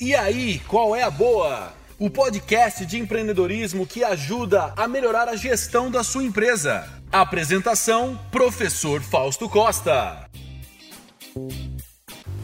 E aí, qual é a boa? O podcast de empreendedorismo que ajuda a melhorar a gestão da sua empresa. Apresentação: Professor Fausto Costa.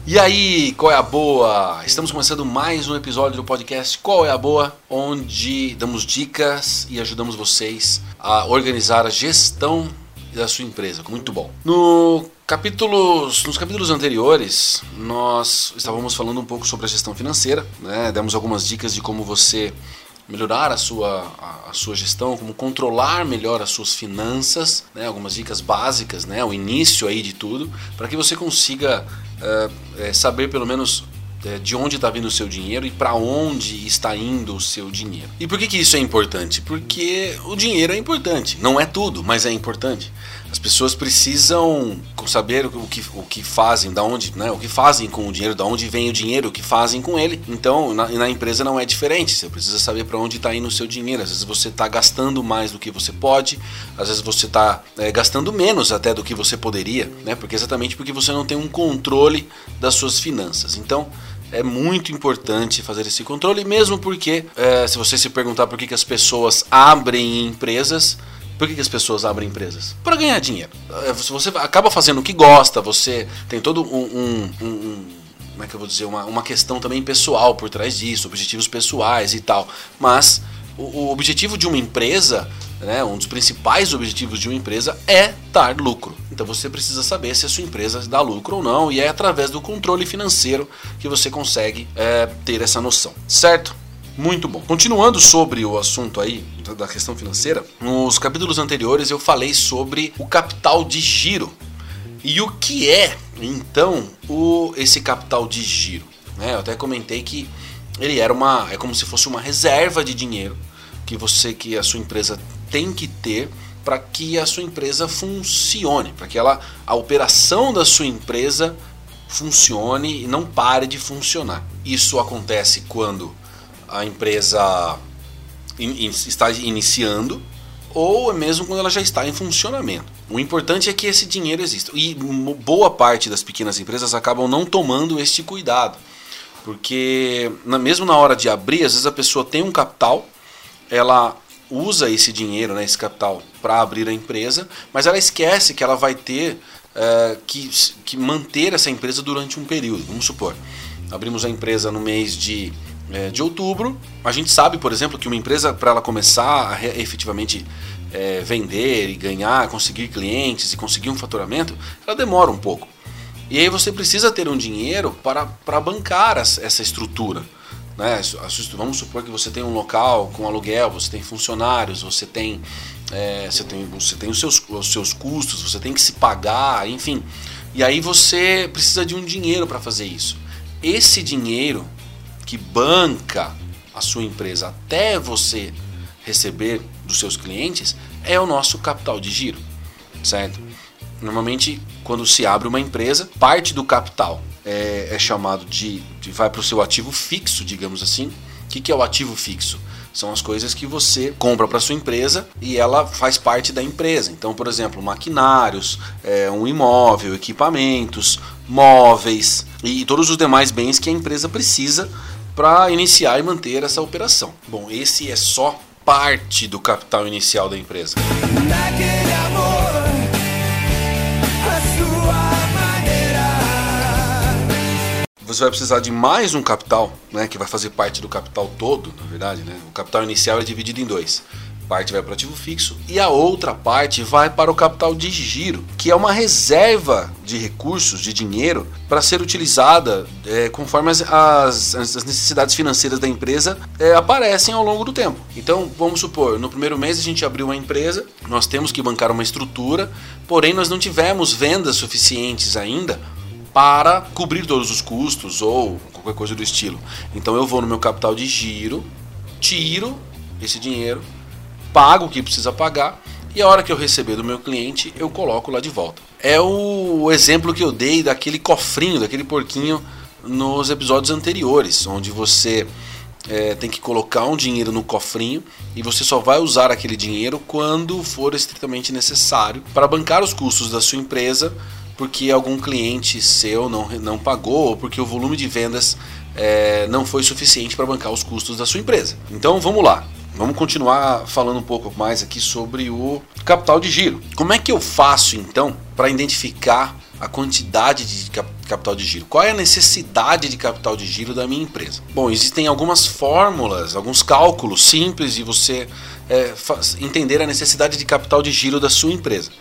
E aí, qual é a boa? Estamos começando mais um episódio do podcast Qual é a Boa, onde damos dicas e ajudamos vocês a organizar a gestão da sua empresa. Muito bom. No capítulos, nos capítulos anteriores, nós estávamos falando um pouco sobre a gestão financeira, né? demos algumas dicas de como você melhorar a sua, a, a, sua gestão, como controlar melhor as suas finanças, né? algumas dicas básicas, né? o início aí de tudo, para que você consiga uh, é, saber pelo menos de onde está vindo o seu dinheiro e para onde está indo o seu dinheiro. E por que, que isso é importante? Porque o dinheiro é importante, não é tudo, mas é importante. As pessoas precisam saber o que, o que fazem, da onde, né, o que fazem com o dinheiro, da onde vem o dinheiro, o que fazem com ele. Então, na, na empresa não é diferente. Você precisa saber para onde está indo o seu dinheiro. Às vezes você está gastando mais do que você pode, às vezes você está é, gastando menos até do que você poderia, né? Porque exatamente porque você não tem um controle das suas finanças. Então, é muito importante fazer esse controle, mesmo porque, é, se você se perguntar por que, que as pessoas abrem empresas, por que, que as pessoas abrem empresas? Para ganhar dinheiro. É, você acaba fazendo o que gosta, você tem todo um, um, um, como é que eu vou dizer, uma, uma questão também pessoal por trás disso, objetivos pessoais e tal. Mas o, o objetivo de uma empresa né, um dos principais objetivos de uma empresa é dar lucro. Então você precisa saber se a sua empresa dá lucro ou não, e é através do controle financeiro que você consegue é, ter essa noção, certo? Muito bom. Continuando sobre o assunto aí da questão financeira, nos capítulos anteriores eu falei sobre o capital de giro. E o que é, então, o, esse capital de giro? Né? Eu até comentei que ele era uma. é como se fosse uma reserva de dinheiro que você, que a sua empresa tem que ter para que a sua empresa funcione, para que ela, a operação da sua empresa funcione e não pare de funcionar. Isso acontece quando a empresa in, in, está iniciando ou mesmo quando ela já está em funcionamento. O importante é que esse dinheiro exista. E boa parte das pequenas empresas acabam não tomando este cuidado. Porque na, mesmo na hora de abrir, às vezes a pessoa tem um capital, ela usa esse dinheiro, né, esse capital, para abrir a empresa, mas ela esquece que ela vai ter é, que, que manter essa empresa durante um período. Vamos supor, abrimos a empresa no mês de, é, de outubro. A gente sabe, por exemplo, que uma empresa, para ela começar a efetivamente é, vender e ganhar, conseguir clientes e conseguir um faturamento, ela demora um pouco. E aí você precisa ter um dinheiro para, para bancar essa estrutura. Né? Vamos supor que você tem um local com aluguel, você tem funcionários, você tem, é, você tem, você tem os, seus, os seus custos, você tem que se pagar, enfim. E aí você precisa de um dinheiro para fazer isso. Esse dinheiro que banca a sua empresa até você receber dos seus clientes é o nosso capital de giro, certo? Normalmente, quando se abre uma empresa, parte do capital é, é chamado de, de vai para o seu ativo fixo, digamos assim. O que, que é o ativo fixo? São as coisas que você compra para sua empresa e ela faz parte da empresa. Então, por exemplo, maquinários, é, um imóvel, equipamentos, móveis e todos os demais bens que a empresa precisa para iniciar e manter essa operação. Bom, esse é só parte do capital inicial da empresa. Você vai precisar de mais um capital, né, que vai fazer parte do capital todo, na verdade, né? O capital inicial é dividido em dois. Parte vai para o ativo fixo e a outra parte vai para o capital de giro, que é uma reserva de recursos, de dinheiro, para ser utilizada é, conforme as, as, as, necessidades financeiras da empresa é, aparecem ao longo do tempo. Então, vamos supor, no primeiro mês a gente abriu uma empresa, nós temos que bancar uma estrutura, porém nós não tivemos vendas suficientes ainda para cobrir todos os custos ou qualquer coisa do estilo. Então eu vou no meu capital de giro, tiro esse dinheiro, pago o que precisa pagar e a hora que eu receber do meu cliente eu coloco lá de volta. É o exemplo que eu dei daquele cofrinho, daquele porquinho nos episódios anteriores, onde você é, tem que colocar um dinheiro no cofrinho e você só vai usar aquele dinheiro quando for estritamente necessário para bancar os custos da sua empresa porque algum cliente seu não, não pagou ou porque o volume de vendas é, não foi suficiente para bancar os custos da sua empresa. Então vamos lá. Vamos continuar falando um pouco mais aqui sobre o capital de giro. Como é que eu faço então para identificar a quantidade de capital de giro? Qual é a necessidade de capital de giro da minha empresa? Bom, existem algumas fórmulas, alguns cálculos simples de você é, entender a necessidade de capital de giro da sua empresa,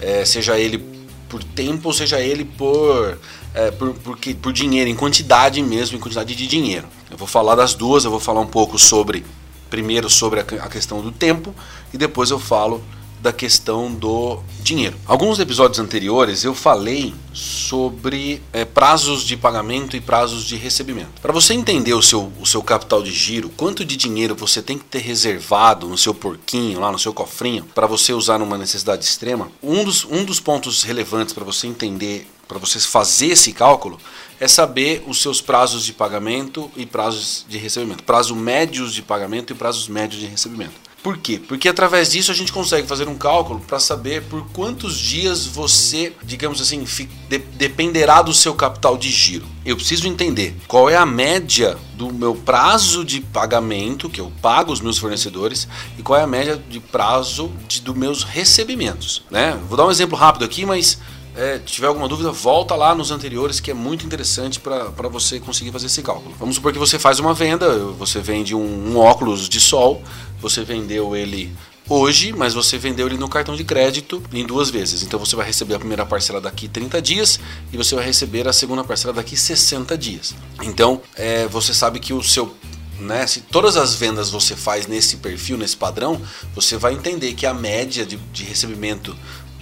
é, seja ele por tempo ou seja ele por, é, por, por, por dinheiro, em quantidade mesmo, em quantidade de dinheiro. Eu vou falar das duas, eu vou falar um pouco sobre primeiro sobre a questão do tempo e depois eu falo da questão do dinheiro. Alguns episódios anteriores eu falei sobre é, prazos de pagamento e prazos de recebimento. Para você entender o seu, o seu capital de giro, quanto de dinheiro você tem que ter reservado no seu porquinho, lá no seu cofrinho, para você usar numa necessidade extrema, um dos, um dos pontos relevantes para você entender, para você fazer esse cálculo, é saber os seus prazos de pagamento e prazos de recebimento. Prazo médios de pagamento e prazos médios de recebimento. Por quê? Porque através disso a gente consegue fazer um cálculo para saber por quantos dias você, digamos assim, de dependerá do seu capital de giro. Eu preciso entender qual é a média do meu prazo de pagamento que eu pago os meus fornecedores e qual é a média de prazo de, dos meus recebimentos. Né? Vou dar um exemplo rápido aqui, mas é, tiver alguma dúvida, volta lá nos anteriores que é muito interessante para você conseguir fazer esse cálculo. Vamos supor que você faz uma venda, você vende um, um óculos de sol, você vendeu ele hoje, mas você vendeu ele no cartão de crédito em duas vezes. Então você vai receber a primeira parcela daqui 30 dias e você vai receber a segunda parcela daqui 60 dias. Então é, você sabe que o seu né, se todas as vendas você faz nesse perfil, nesse padrão, você vai entender que a média de, de recebimento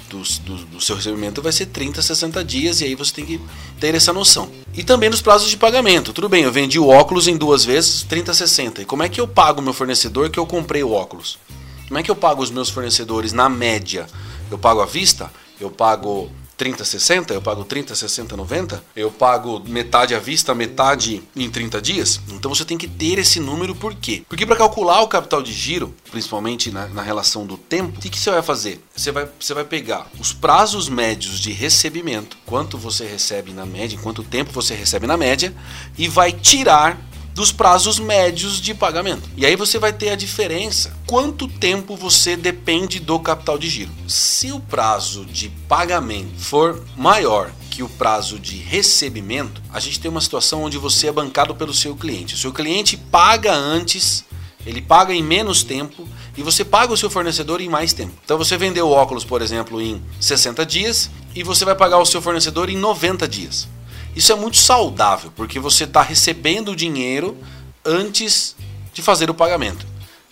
do, do, do, seu recebimento vai ser 30, 60 dias, e aí você tem que ter essa noção. E também nos prazos de pagamento. Tudo bem, eu vendi o óculos em duas vezes, 30, 60. E como é que eu pago o meu fornecedor que eu comprei o óculos? Como é que eu pago os meus fornecedores na média? Eu pago à vista? Eu pago 30, 60, eu pago 30, 60, 90, eu pago metade à vista, metade em 30 dias. Então você tem que ter esse número por quê? Porque para calcular o capital de giro, principalmente na, na relação do tempo, o que, que, você vai fazer? Você vai, você vai pegar os prazos médios de recebimento, quanto você recebe na média, quanto tempo você recebe na média, e vai tirar dos prazos médios de pagamento. E aí você vai ter a diferença. Quanto tempo você depende do capital de giro? Se o prazo de pagamento for maior que o prazo de recebimento, a gente tem uma situação onde você é bancado pelo seu cliente. O seu cliente paga antes, ele paga em menos tempo e você paga o seu fornecedor em mais tempo. Então você vendeu óculos, por exemplo, em 60 dias e você vai pagar o seu fornecedor em 90 dias. Isso é muito saudável, porque você está recebendo o dinheiro antes de fazer o pagamento.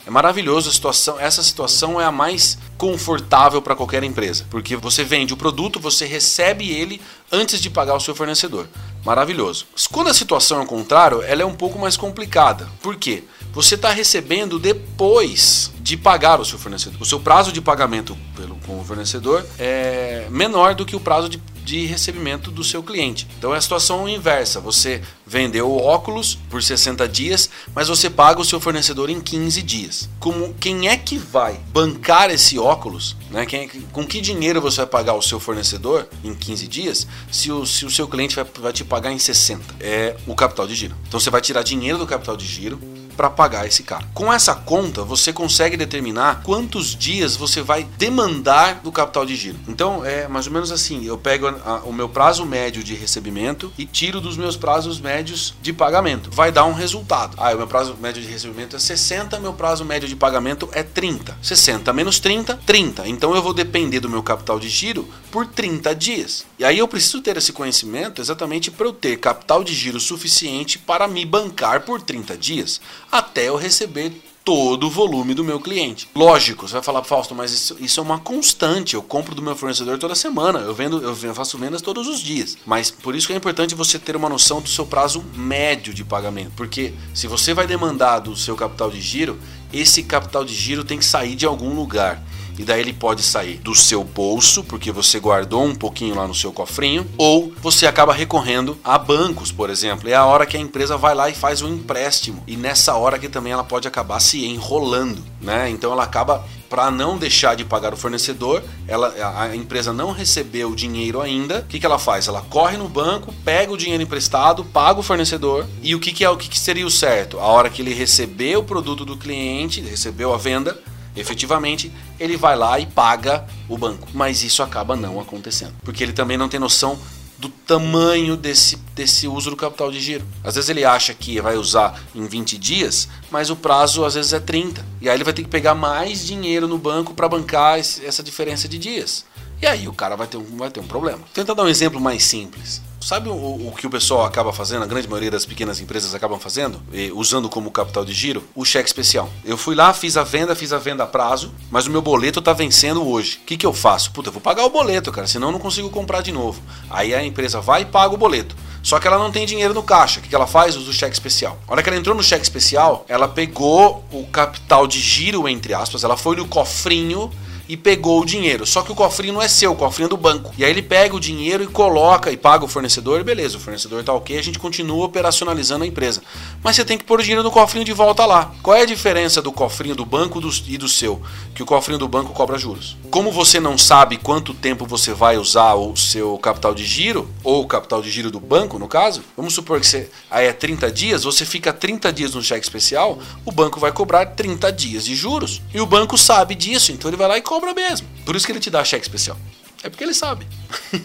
É maravilhoso a situação. Essa situação é a mais confortável para qualquer empresa, porque você vende o produto, você recebe ele antes de pagar o seu fornecedor. Maravilhoso. Quando a situação é o contrário, ela é um pouco mais complicada. Por quê? Você está recebendo depois de pagar o seu fornecedor. O seu prazo de pagamento pelo, com o fornecedor é menor do que o prazo de de recebimento do seu cliente. Então é a situação inversa. Você vendeu o óculos por 60 dias, mas você paga o seu fornecedor em 15 dias. Como quem é que vai bancar esse óculos? Né? Quem, é com que dinheiro você vai pagar o seu fornecedor em 15 dias se o, se o seu cliente vai, vai te pagar em 60? É o capital de giro. Então você vai tirar dinheiro do capital de giro para pagar esse cara. Com essa conta, você consegue determinar quantos dias você vai demandar do capital de giro. Então, é mais ou menos assim: eu pego a, o meu prazo médio de recebimento e tiro dos meus prazos médios de pagamento. Vai dar um resultado. Ah, o meu prazo médio de recebimento é 60, meu prazo médio de pagamento é 30. 60 menos 30, 30. Então eu vou depender do meu capital de giro por 30 dias. E aí eu preciso ter esse conhecimento exatamente para eu ter capital de giro suficiente para me bancar por 30 dias até eu receber todo o volume do meu cliente. Lógico, você vai falar, Fausto, mas isso, isso, é uma constante. Eu compro do meu fornecedor toda semana. Eu vendo, eu faço vendas todos os dias. Mas por isso que é importante você ter uma noção do seu prazo médio de pagamento. Porque se você vai demandar do seu capital de giro, esse capital de giro tem que sair de algum lugar. E daí ele pode sair do seu bolso, porque você guardou um pouquinho lá no seu cofrinho, ou você acaba recorrendo a bancos, por exemplo. É a hora que a empresa vai lá e faz um empréstimo. E nessa hora que também ela pode acabar se enrolando, né? Então ela acaba para não deixar de pagar o fornecedor, ela, a empresa não recebeu o dinheiro ainda. O que, que ela faz? Ela corre no banco, pega o dinheiro emprestado, paga o fornecedor. E o que, que é o que, que seria o certo? A hora que ele recebeu o produto do cliente, recebeu a venda, efetivamente, ele vai lá e paga o banco. Mas isso acaba não acontecendo, porque ele também não tem noção do tamanho desse, desse uso do capital de giro. Às vezes ele acha que vai usar em 20 dias, mas o prazo às vezes é 30. E aí ele vai ter que pegar mais dinheiro no banco para bancar essa diferença de dias. E aí o cara vai ter um, vai ter um problema. Tenta dar um exemplo mais simples. Sabe o, o, que o pessoal acaba fazendo, a grande maioria das pequenas empresas acabam fazendo, e, usando como capital de giro? O cheque especial. Eu fui lá, fiz a venda, fiz a venda a prazo, mas o meu boleto tá vencendo hoje. O que, que eu faço? Puta, eu vou pagar o boleto, cara, senão eu não consigo comprar de novo. Aí a empresa vai e paga o boleto. Só que ela não tem dinheiro no caixa. O que, ela faz? Usa o cheque especial. A hora que ela entrou no cheque especial, ela pegou o capital de giro, entre aspas, ela foi no cofrinho e pegou o dinheiro. Só que o cofrinho não é seu, o cofrinho é do banco. E aí ele pega o dinheiro e coloca e paga o fornecedor, beleza, o fornecedor tá ok, a gente continua operacionalizando a empresa. Mas você tem que pôr o dinheiro no cofrinho de volta lá. Qual é a diferença do cofrinho do banco e do seu? Que o cofrinho do banco cobra juros. Como você não sabe quanto tempo você vai usar o seu capital de giro, ou o capital de giro do banco, no caso, vamos supor que você aí é 30 dias, você fica 30 dias no cheque especial, o banco vai cobrar 30 dias de juros. E o banco sabe disso, então ele vai lá e cobra mesmo. Por isso que ele te dá cheque especial. É porque ele sabe.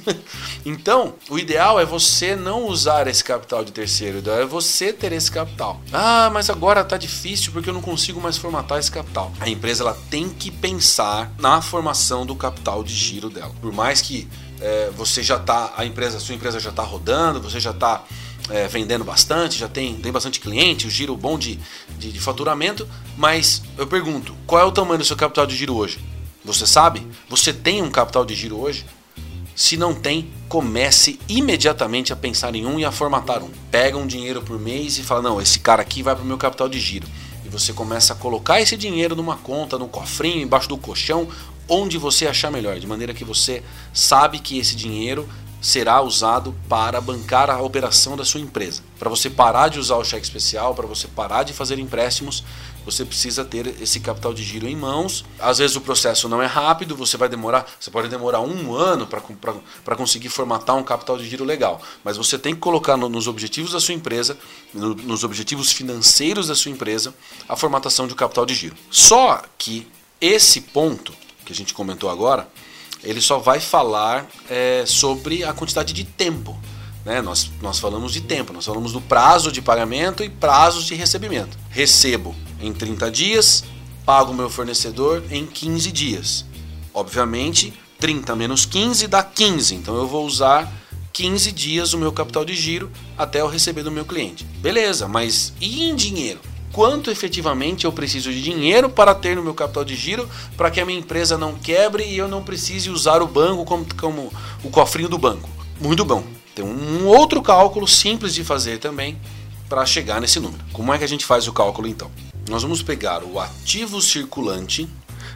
então, o ideal é você não usar esse capital de terceiro, é você ter esse capital. Ah, mas agora tá difícil porque eu não consigo mais formatar esse capital. A empresa ela tem que pensar na formação do capital de giro dela. Por mais que é, você já tá, a empresa, a sua empresa já está rodando, você já está é, vendendo bastante, já tem, tem bastante cliente, o giro bom de, de, de faturamento, mas eu pergunto, qual é o tamanho do seu capital de giro hoje? Você sabe? Você tem um capital de giro hoje? Se não tem, comece imediatamente a pensar em um e a formatar um. Pega um dinheiro por mês e fala: não, esse cara aqui vai para o meu capital de giro. E você começa a colocar esse dinheiro numa conta, no cofrinho, embaixo do colchão, onde você achar melhor, de maneira que você sabe que esse dinheiro será usado para bancar a operação da sua empresa. Para você parar de usar o cheque especial, para você parar de fazer empréstimos, você precisa ter esse capital de giro em mãos. Às vezes o processo não é rápido, você vai demorar, você pode demorar um ano para conseguir formatar um capital de giro legal. Mas você tem que colocar no, nos objetivos da sua empresa, no, nos objetivos financeiros da sua empresa, a formatação de um capital de giro. Só que esse ponto que a gente comentou agora, ele só vai falar é, sobre a quantidade de tempo. Né? Nós, nós falamos de tempo, nós falamos do prazo de pagamento e prazos de recebimento. Recebo em 30 dias, pago o meu fornecedor em 15 dias. Obviamente, 30 menos 15 dá 15, então eu vou usar 15 dias o meu capital de giro até eu receber do meu cliente. Beleza, mas e em dinheiro? quanto efetivamente eu preciso de dinheiro para ter no meu capital de giro para que a minha empresa não quebre e eu não precise usar o banco como, como o cofrinho do banco. Muito bom. Tem um outro cálculo simples de fazer também para chegar nesse número. Como é que a gente faz o cálculo então? Nós vamos pegar o ativo circulante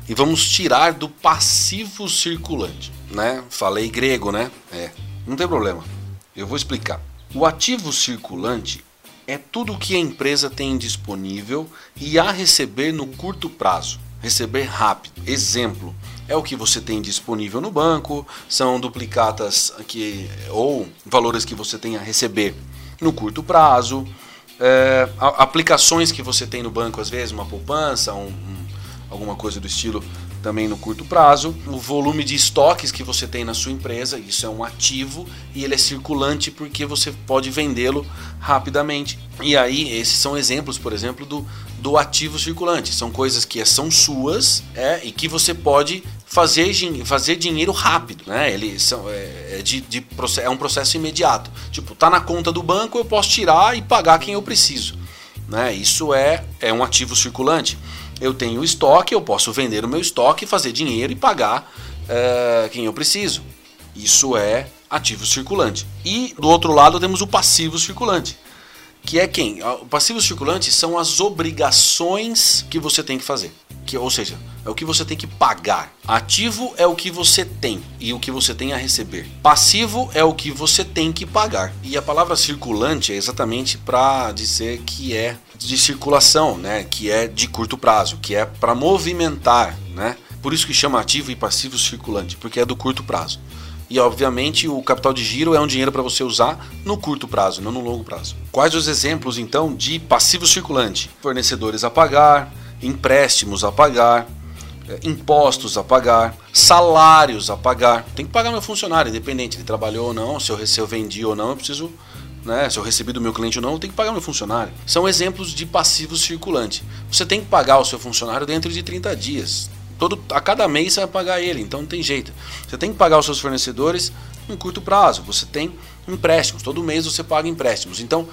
e vamos tirar do passivo circulante, né? Falei grego, né? É, não tem problema. Eu vou explicar. O ativo circulante é tudo que a empresa tem disponível e a receber no curto prazo, receber rápido. Exemplo, é o que você tem disponível no banco, são duplicatas que, ou valores que você tem a receber no curto prazo, é, aplicações que você tem no banco, às vezes, uma poupança, um, um, alguma coisa do estilo também no curto prazo, o volume de estoques que você tem na sua empresa, isso é um ativo e ele é circulante porque você pode vendê-lo rapidamente. E aí, esses são exemplos, por exemplo, do, do ativo circulante. São coisas que são suas é, e que você pode fazer, fazer dinheiro rápido. Né? Eles são, é, é, de, de, é um processo imediato. Tipo, tá na conta do banco, eu posso tirar e pagar quem eu preciso. Né? Isso é, é um ativo circulante eu tenho estoque, eu posso vender o meu estoque, fazer dinheiro e pagar uh, quem eu preciso. Isso é ativo circulante. E do outro lado temos o passivo circulante, que é quem? O passivo circulante são as obrigações que você tem que fazer. que, ou seja, é o que você tem que pagar. Ativo é o que você tem e o que você tem a receber. Passivo é o que você tem que pagar. E a palavra circulante é exatamente para dizer que é de circulação, né? Que é de curto prazo, que é para movimentar, né? Por isso que chama ativo e passivo circulante, porque é do curto prazo. E obviamente o capital de giro é um dinheiro para você usar no curto prazo, não no longo prazo. Quais os exemplos então de passivo circulante? Fornecedores a pagar, empréstimos a pagar, eh, impostos a pagar, salários a pagar. Tem que pagar meu funcionário, independente ele trabalhou ou não, se eu, se eu vendi ou não, eu preciso, né, se eu recebi do meu cliente ou não, eu tenho que pagar meu funcionário. São exemplos de passivo circulante. Você tem que pagar o seu funcionário dentro de 30 dias. Todo, a cada mês você vai pagar ele, então não tem jeito. Você tem que pagar os seus fornecedores em curto prazo. Você tem empréstimos, todo mês você paga empréstimos. Então,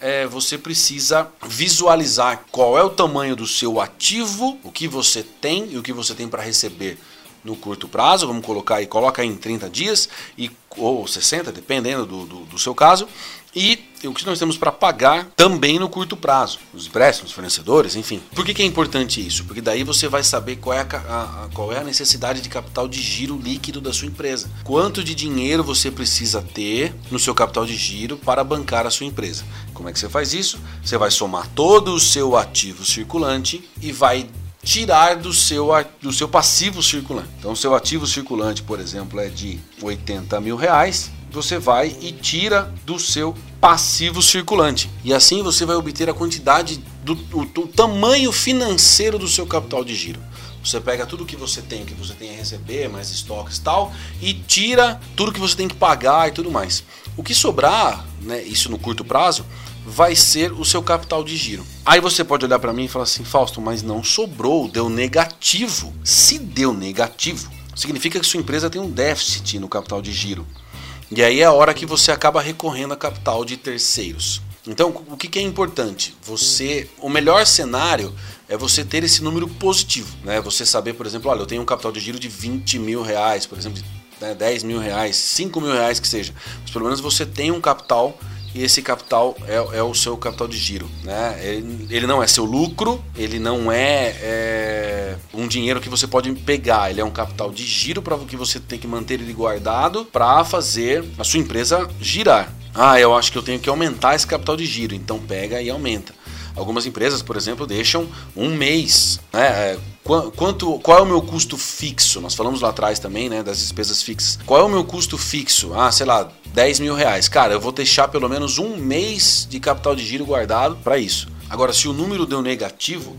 é, você precisa visualizar qual é o tamanho do seu ativo, o que você tem e o que você tem para receber no curto prazo, vamos colocar aí, coloca aí em 30 dias e, ou 60, dependendo do, do, do seu caso, e o que nós temos para pagar também no curto prazo, os empréstimos, fornecedores, enfim. Por que, que, é importante isso? Porque daí você vai saber qual é a, a, qual é a necessidade de capital de giro líquido da sua empresa. Quanto de dinheiro você precisa ter no seu capital de giro para bancar a sua empresa. Como é que você faz isso? Você vai somar todo o seu ativo circulante e vai tirar do seu, do seu passivo circulante. Então, seu ativo circulante, por exemplo, é de 80 mil reais você vai e tira do seu passivo circulante. E assim você vai obter a quantidade do, do tamanho financeiro do seu capital de giro. Você pega tudo que você tem, que você tem a receber, mais estoques e tal, e tira tudo que você tem que pagar e tudo mais. O que sobrar, né, isso no curto prazo, vai ser o seu capital de giro. Aí você pode olhar para mim e falar assim, Fausto, mas não sobrou, deu negativo. Se deu negativo, significa que sua empresa tem um déficit no capital de giro. E aí é a hora que você acaba recorrendo a capital de terceiros. Então, o que, que é importante? Você, o melhor cenário é você ter esse número positivo, né? Você saber, por exemplo, olha, eu tenho um capital de giro de 20 mil reais, por exemplo, de né, 10 mil reais, 5 mil reais que seja. Mas pelo menos você tem um capital e esse capital é, é o seu capital de giro. Né? Ele, ele não é seu lucro, ele não é, é, um dinheiro que você pode pegar, ele é um capital de giro para que você tem que manter ele guardado para fazer a sua empresa girar. Ah, eu acho que eu tenho que aumentar esse capital de giro, então pega e aumenta. Algumas empresas, por exemplo, deixam um mês. Né? Quanto, qual é o meu custo fixo? Nós falamos lá atrás também né, das despesas fixas. Qual é o meu custo fixo? Ah, sei lá, 10 mil reais. Cara, eu vou deixar pelo menos um mês de capital de giro guardado para isso. Agora, se o número deu negativo,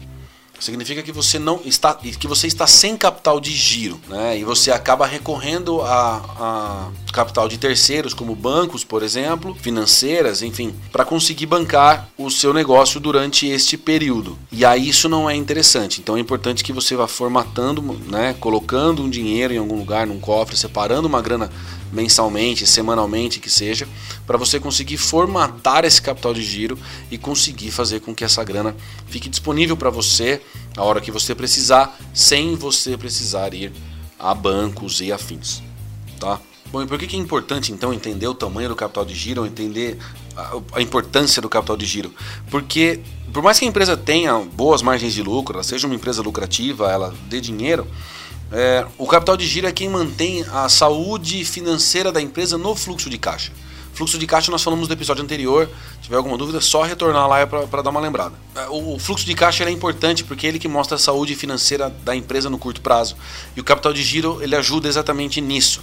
significa que você não está que você está sem capital de giro, né? E você acaba recorrendo a, a capital de terceiros, como bancos, por exemplo, financeiras, enfim, para conseguir bancar o seu negócio durante este período. E aí isso não é interessante. Então é importante que você vá formatando, né, colocando um dinheiro em algum lugar, num cofre, separando uma grana mensalmente, semanalmente que seja, para você conseguir formatar esse capital de giro e conseguir fazer com que essa grana fique disponível para você a hora que você precisar, sem você precisar ir a bancos e afins, tá? Bom, e por que é importante então entender o tamanho do capital de giro, entender a, importância do capital de giro? Porque por mais que a empresa tenha boas margens de lucro, ela seja uma empresa lucrativa, ela dê dinheiro, é, o capital de giro é quem mantém a saúde financeira da empresa no fluxo de caixa. Fluxo de caixa nós falamos no episódio anterior. Se tiver alguma dúvida, é só retornar lá para dar uma lembrada. É, o, fluxo de caixa é importante porque é ele que mostra a saúde financeira da empresa no curto prazo. E o capital de giro ele ajuda exatamente nisso.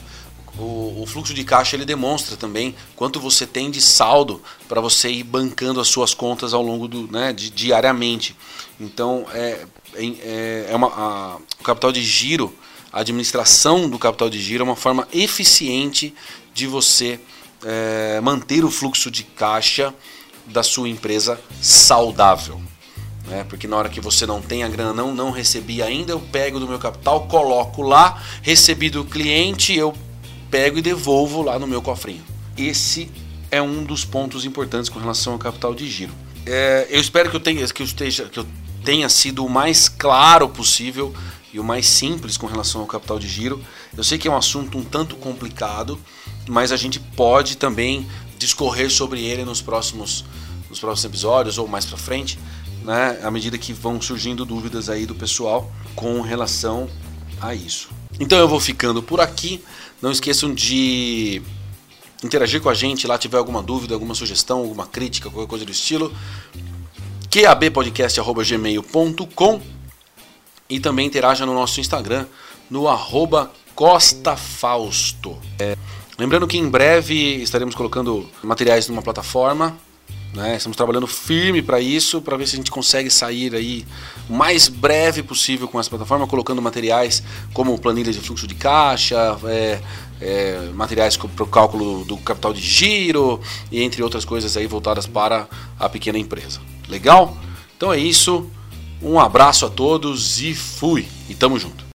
O, o, fluxo de caixa ele demonstra também quanto você tem de saldo para você ir bancando as suas contas ao longo do né, de, diariamente. Então é, é, é uma, a, o capital de giro, a administração do capital de giro é uma forma eficiente de você é, manter o fluxo de caixa da sua empresa saudável. Né? Porque na hora que você não tem a grana, não, não recebi ainda, eu pego do meu capital, coloco lá, recebi do cliente, eu pego e devolvo lá no meu cofrinho. Esse é um dos pontos importantes com relação ao capital de giro. É, eu espero que eu tenha que eu esteja que eu tenha sido o mais claro possível e o mais simples com relação ao capital de giro. Eu sei que é um assunto um tanto complicado, mas a gente pode também discorrer sobre ele nos próximos nos próximos episódios ou mais para frente. né, à medida que vão surgindo dúvidas aí do pessoal com relação a isso. Então eu vou ficando por aqui. Não esqueçam de interagir com a gente lá, tiver alguma dúvida, alguma sugestão, alguma crítica, qualquer coisa do estilo. qabpodcast.gmail.com e também interaja no nosso Instagram, no arroba Costa Fausto. É, lembrando que em breve estaremos colocando materiais numa plataforma. Né? Estamos trabalhando firme para isso, para ver se a gente consegue sair aí o mais breve possível com essa plataforma, colocando materiais como planilhas de fluxo de caixa, é, é, materiais para o cálculo do capital de giro e entre outras coisas aí voltadas para a pequena empresa. Legal? Então é isso. Um abraço a todos e fui. E tamo junto.